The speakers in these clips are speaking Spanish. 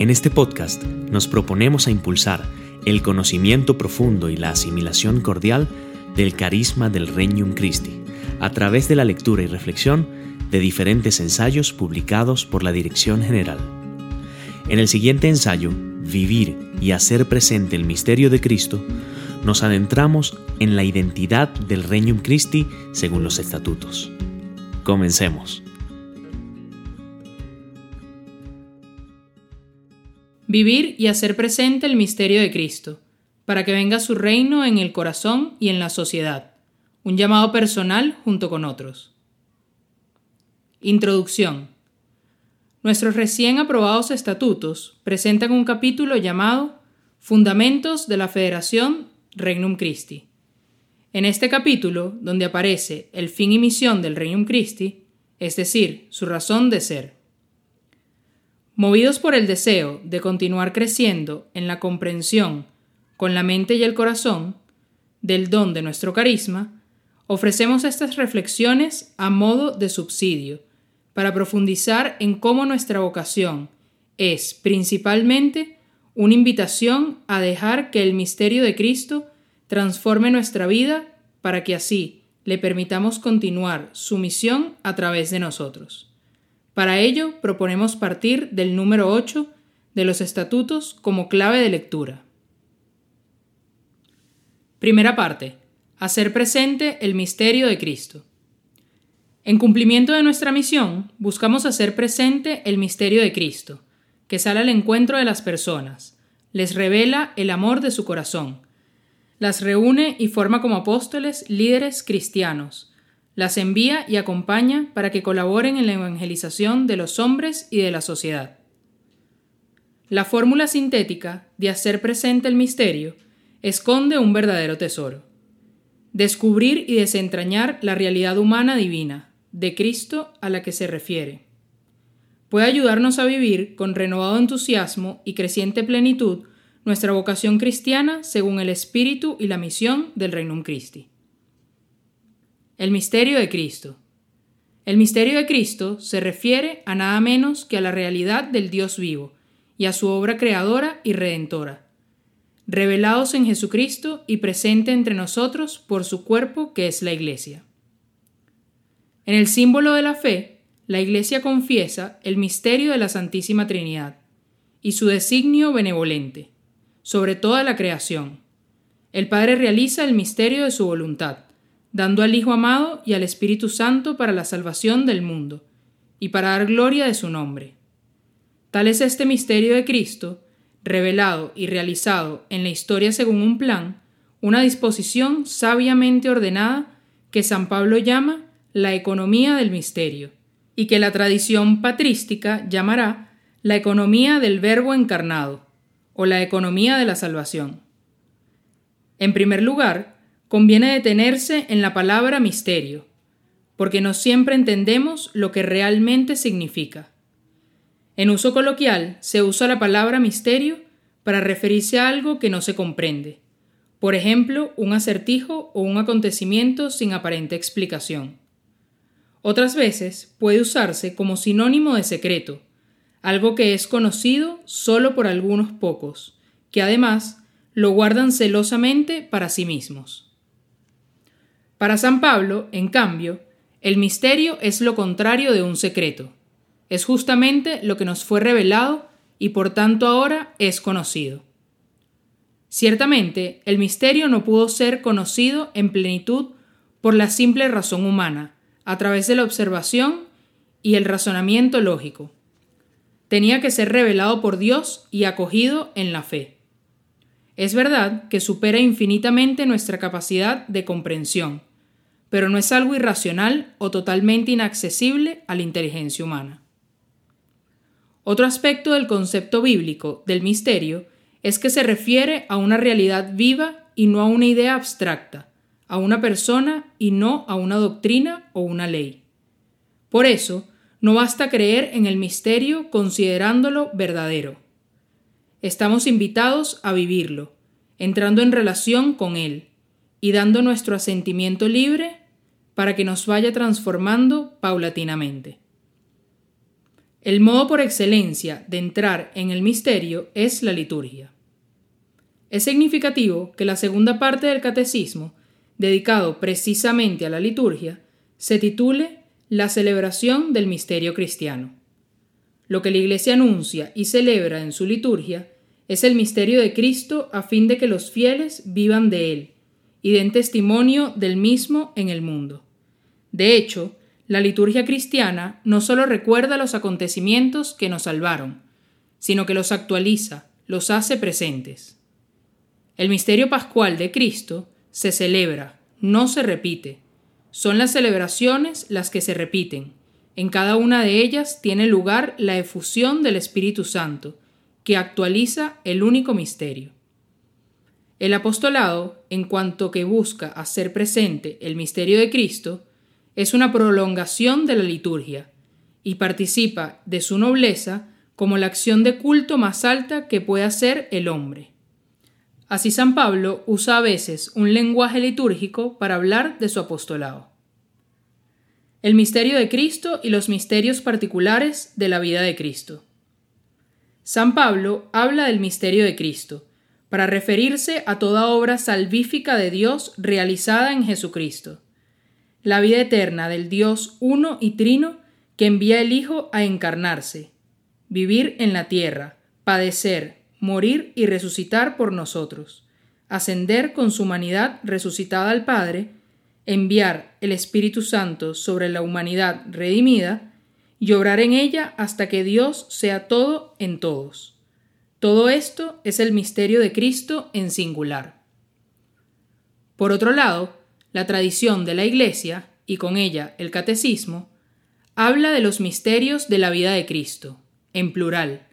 En este podcast nos proponemos a impulsar el conocimiento profundo y la asimilación cordial del carisma del Regnum Christi a través de la lectura y reflexión de diferentes ensayos publicados por la Dirección General. En el siguiente ensayo, Vivir y hacer presente el misterio de Cristo, nos adentramos en la identidad del Regnum Christi según los estatutos. Comencemos. Vivir y hacer presente el misterio de Cristo, para que venga su reino en el corazón y en la sociedad, un llamado personal junto con otros. Introducción. Nuestros recién aprobados estatutos presentan un capítulo llamado Fundamentos de la Federación Regnum Christi. En este capítulo, donde aparece el fin y misión del Regnum Christi, es decir, su razón de ser. Movidos por el deseo de continuar creciendo en la comprensión con la mente y el corazón del don de nuestro carisma, ofrecemos estas reflexiones a modo de subsidio para profundizar en cómo nuestra vocación es principalmente una invitación a dejar que el misterio de Cristo transforme nuestra vida para que así le permitamos continuar su misión a través de nosotros. Para ello, proponemos partir del número 8 de los estatutos como clave de lectura. Primera parte. Hacer presente el misterio de Cristo. En cumplimiento de nuestra misión, buscamos hacer presente el misterio de Cristo, que sale al encuentro de las personas, les revela el amor de su corazón, las reúne y forma como apóstoles líderes cristianos, las envía y acompaña para que colaboren en la evangelización de los hombres y de la sociedad. La fórmula sintética de hacer presente el misterio esconde un verdadero tesoro. Descubrir y desentrañar la realidad humana divina, de Cristo a la que se refiere. Puede ayudarnos a vivir con renovado entusiasmo y creciente plenitud nuestra vocación cristiana según el espíritu y la misión del Reino Christi. El misterio de Cristo. El misterio de Cristo se refiere a nada menos que a la realidad del Dios vivo y a su obra creadora y redentora, revelados en Jesucristo y presente entre nosotros por su cuerpo que es la Iglesia. En el símbolo de la fe, la Iglesia confiesa el misterio de la Santísima Trinidad y su designio benevolente sobre toda la creación. El Padre realiza el misterio de su voluntad dando al Hijo amado y al Espíritu Santo para la salvación del mundo, y para dar gloria de su nombre. Tal es este misterio de Cristo, revelado y realizado en la historia según un plan, una disposición sabiamente ordenada que San Pablo llama la economía del misterio, y que la tradición patrística llamará la economía del Verbo encarnado, o la economía de la salvación. En primer lugar, conviene detenerse en la palabra misterio, porque no siempre entendemos lo que realmente significa. En uso coloquial se usa la palabra misterio para referirse a algo que no se comprende, por ejemplo, un acertijo o un acontecimiento sin aparente explicación. Otras veces puede usarse como sinónimo de secreto, algo que es conocido solo por algunos pocos, que además lo guardan celosamente para sí mismos. Para San Pablo, en cambio, el misterio es lo contrario de un secreto. Es justamente lo que nos fue revelado y por tanto ahora es conocido. Ciertamente, el misterio no pudo ser conocido en plenitud por la simple razón humana, a través de la observación y el razonamiento lógico. Tenía que ser revelado por Dios y acogido en la fe. Es verdad que supera infinitamente nuestra capacidad de comprensión, pero no es algo irracional o totalmente inaccesible a la inteligencia humana. Otro aspecto del concepto bíblico del misterio es que se refiere a una realidad viva y no a una idea abstracta, a una persona y no a una doctrina o una ley. Por eso, no basta creer en el misterio considerándolo verdadero. Estamos invitados a vivirlo, entrando en relación con él y dando nuestro asentimiento libre para que nos vaya transformando paulatinamente. El modo por excelencia de entrar en el misterio es la liturgia. Es significativo que la segunda parte del catecismo, dedicado precisamente a la liturgia, se titule La celebración del misterio cristiano. Lo que la Iglesia anuncia y celebra en su liturgia es el misterio de Cristo a fin de que los fieles vivan de él y den testimonio del mismo en el mundo. De hecho, la liturgia cristiana no solo recuerda los acontecimientos que nos salvaron, sino que los actualiza, los hace presentes. El misterio pascual de Cristo se celebra, no se repite. Son las celebraciones las que se repiten. En cada una de ellas tiene lugar la efusión del Espíritu Santo, que actualiza el único misterio. El apostolado, en cuanto que busca hacer presente el misterio de Cristo, es una prolongación de la liturgia y participa de su nobleza como la acción de culto más alta que puede hacer el hombre. Así San Pablo usa a veces un lenguaje litúrgico para hablar de su apostolado. El misterio de Cristo y los misterios particulares de la vida de Cristo. San Pablo habla del misterio de Cristo, para referirse a toda obra salvífica de Dios realizada en Jesucristo. La vida eterna del Dios uno y trino que envía el Hijo a encarnarse, vivir en la tierra, padecer, morir y resucitar por nosotros, ascender con su humanidad resucitada al Padre, enviar el Espíritu Santo sobre la humanidad redimida y obrar en ella hasta que Dios sea todo en todos. Todo esto es el misterio de Cristo en singular. Por otro lado, la tradición de la Iglesia, y con ella el catecismo, habla de los misterios de la vida de Cristo, en plural,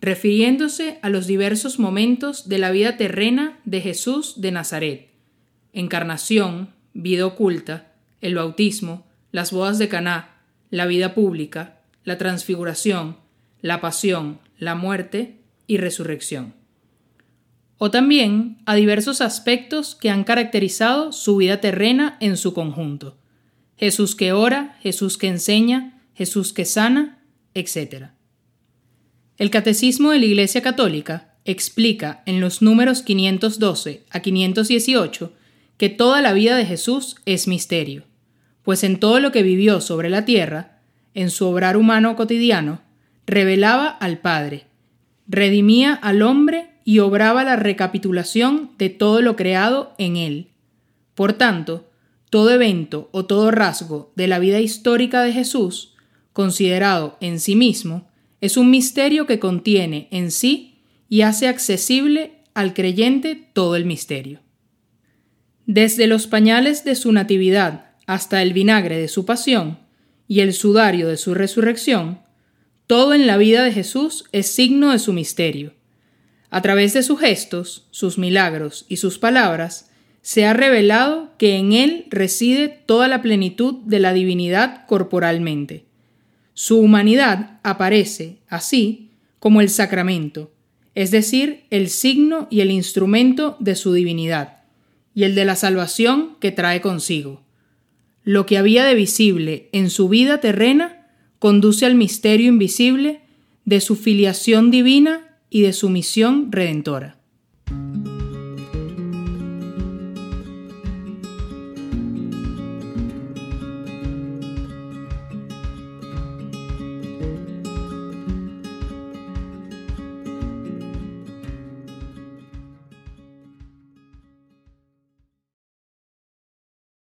refiriéndose a los diversos momentos de la vida terrena de Jesús de Nazaret, encarnación, vida oculta, el bautismo, las bodas de Caná, la vida pública, la transfiguración, la pasión, la muerte y resurrección. O también a diversos aspectos que han caracterizado su vida terrena en su conjunto. Jesús que ora, Jesús que enseña, Jesús que sana, etc. El Catecismo de la Iglesia Católica explica en los números 512 a 518 que toda la vida de Jesús es misterio, pues en todo lo que vivió sobre la tierra, en su obrar humano cotidiano, revelaba al Padre, redimía al hombre y obraba la recapitulación de todo lo creado en él. Por tanto, todo evento o todo rasgo de la vida histórica de Jesús, considerado en sí mismo, es un misterio que contiene en sí y hace accesible al creyente todo el misterio. Desde los pañales de su natividad hasta el vinagre de su pasión y el sudario de su resurrección, todo en la vida de Jesús es signo de su misterio. A través de sus gestos, sus milagros y sus palabras, se ha revelado que en Él reside toda la plenitud de la divinidad corporalmente. Su humanidad aparece, así, como el sacramento, es decir, el signo y el instrumento de su divinidad, y el de la salvación que trae consigo. Lo que había de visible en su vida terrena conduce al misterio invisible de su filiación divina y de su misión redentora.